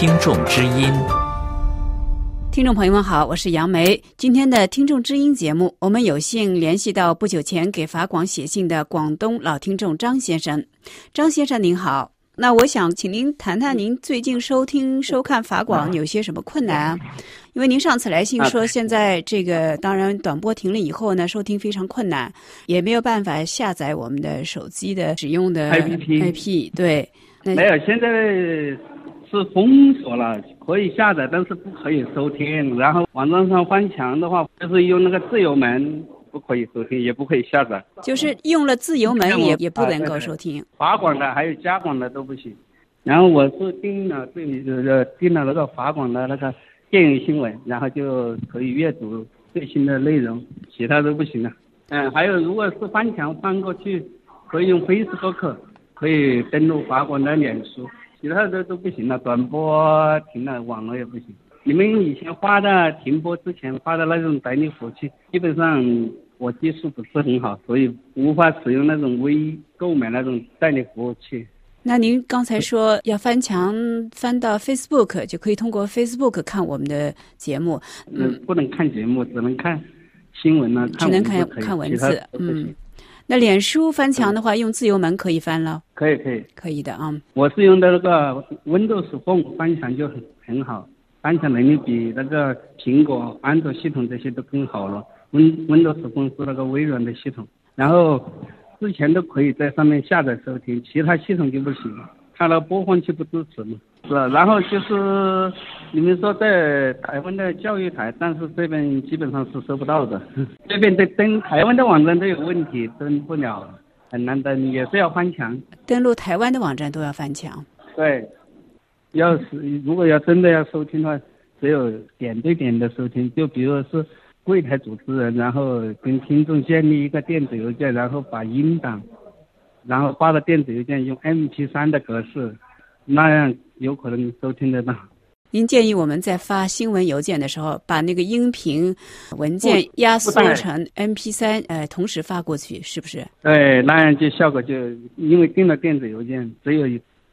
听众之音。听众朋友们好，我是杨梅。今天的听众知音节目，我们有幸联系到不久前给法广写信的广东老听众张先生。张先生您好，那我想请您谈谈您最近收听收看法广有些什么困难啊？因为您上次来信说，现在这个当然短波停了以后呢，收听非常困难，也没有办法下载我们的手机的使用的 APP。对，没有，现在是封锁了，可以下载，但是不可以收听。然后网站上翻墙的话，就是用那个自由门，不可以收听，也不可以下载。就是用了自由门也也不能够收听。法广的还有加广的都不行。然后我是订了这里呃订了那个华广的那个。电影新闻，然后就可以阅读最新的内容，其他都不行了。嗯，还有如果是翻墙翻过去，可以用 Facebook，可以登录华广的脸书，其他的都不行了。转播停了，网络也不行。你们以前发的停播之前发的那种代理服务器，基本上我技术不是很好，所以无法使用那种微购买那种代理服务器。那您刚才说要翻墙翻到 Facebook，就可以通过 Facebook 看我们的节目。嗯，不能看节目，只能看新闻呢。只能看看文字。嗯，那脸书翻墙的话，用自由门可以翻了。可以可以可以的啊。我是用的那个 Windows Phone 翻墙就很很好，翻墙能力比那个苹果、安卓系统这些都更好了。Win Windows Phone 是那个微软的系统，然后。之前都可以在上面下载收听，其他系统就不行，它那播放器不支持嘛。是，然后就是你们说在台湾的教育台，但是这边基本上是收不到的。这边的登台湾的网站都有问题，登不了，很难登，也是要翻墙。登录台湾的网站都要翻墙。对，要是如果要真的要收听的话，只有点对点的收听，就比如说是。柜台主持人，然后跟听众建立一个电子邮件，然后把音档，然后发到电子邮件，用 MP3 的格式，那样有可能收听得到。您建议我们在发新闻邮件的时候，把那个音频文件压缩成 MP3，呃，同时发过去，是不是？对，那样就效果就因为订了电子邮件，只有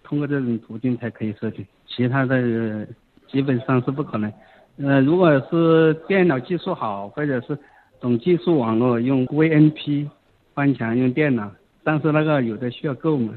通过这种途径才可以收听，其他的基本上是不可能。呃，如果是电脑技术好，或者是懂技术网络，用 VNP 翻墙用电脑，但是那个有的需要购买。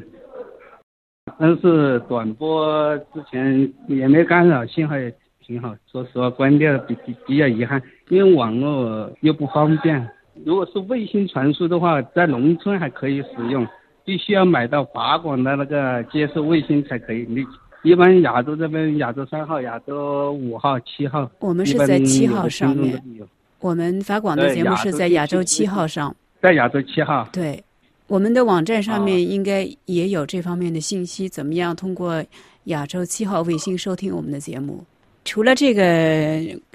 但是短波之前也没干扰，信号也挺好。说实话，关掉比比比较遗憾，因为网络又不方便。如果是卫星传输的话，在农村还可以使用，必须要买到法广的那个接收卫星才可以。你。一般亚洲这边，亚洲三号、亚洲五号、七号，我们是在七号上面。我们法广的节目是在亚洲七号上，在亚洲七号。对，我们的网站上面应该也有这方面的信息。怎么样通过亚洲七号卫星收听我们的节目？除了这个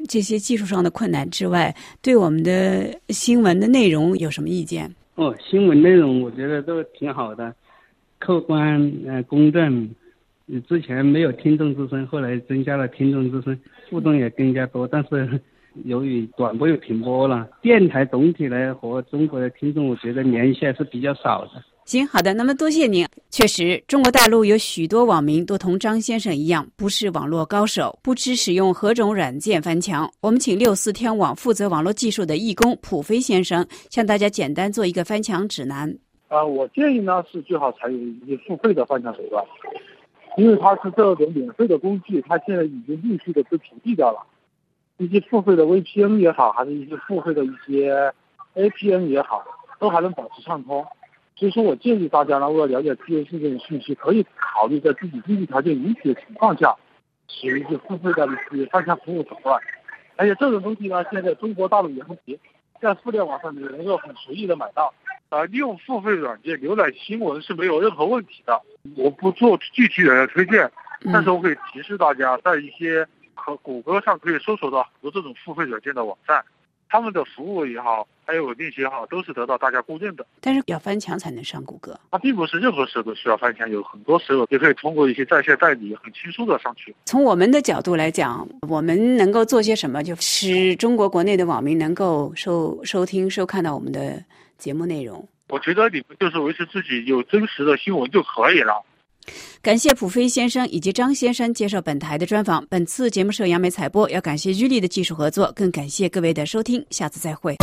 这些技术上的困难之外，对我们的新闻的内容有什么意见？哦，新闻内容我觉得都挺好的，客观、呃公正。你之前没有听众之声，后来增加了听众之声，互动也更加多。但是由于短波又停播了，电台总体来和中国的听众，我觉得联系还是比较少的。行，好的，那么多谢您。确实，中国大陆有许多网民都同张先生一样，不是网络高手，不知使用何种软件翻墙。我们请六四天网负责网络技术的义工普飞先生，向大家简单做一个翻墙指南。啊，我建议呢是最好采用一些付费的翻墙手段。因为它是这种免费的工具，它现在已经陆续的被屏蔽掉了，一些付费的 VPN 也好，还是一些付费的一些 APN 也好，都还能保持畅通。所以说我建议大家呢，为了了解自由性这种信息，可以考虑在自己经济条件允许的情况下，使用一些付费的一些翻墙服务手段。而且这种东西呢，现在中国大陆也不行在互联网上也能够很随意的买到。啊，利用付费软件浏览新闻是没有任何问题的。我不做具体的推荐，但是我可以提示大家，在一些和谷歌上可以搜索到很多这种付费软件的网站，他们的服务也好，还有稳定性也好，都是得到大家公认的。但是要翻墙才能上谷歌，它并不是任何时候都需要翻墙，有很多时候也可以通过一些在线代理很轻松的上去。从我们的角度来讲，我们能够做些什么，就使中国国内的网民能够收收听、收看到我们的节目内容。我觉得你们就是维持自己有真实的新闻就可以了。感谢普飞先生以及张先生接受本台的专访。本次节目是由杨梅采播，要感谢玉丽的技术合作，更感谢各位的收听。下次再会。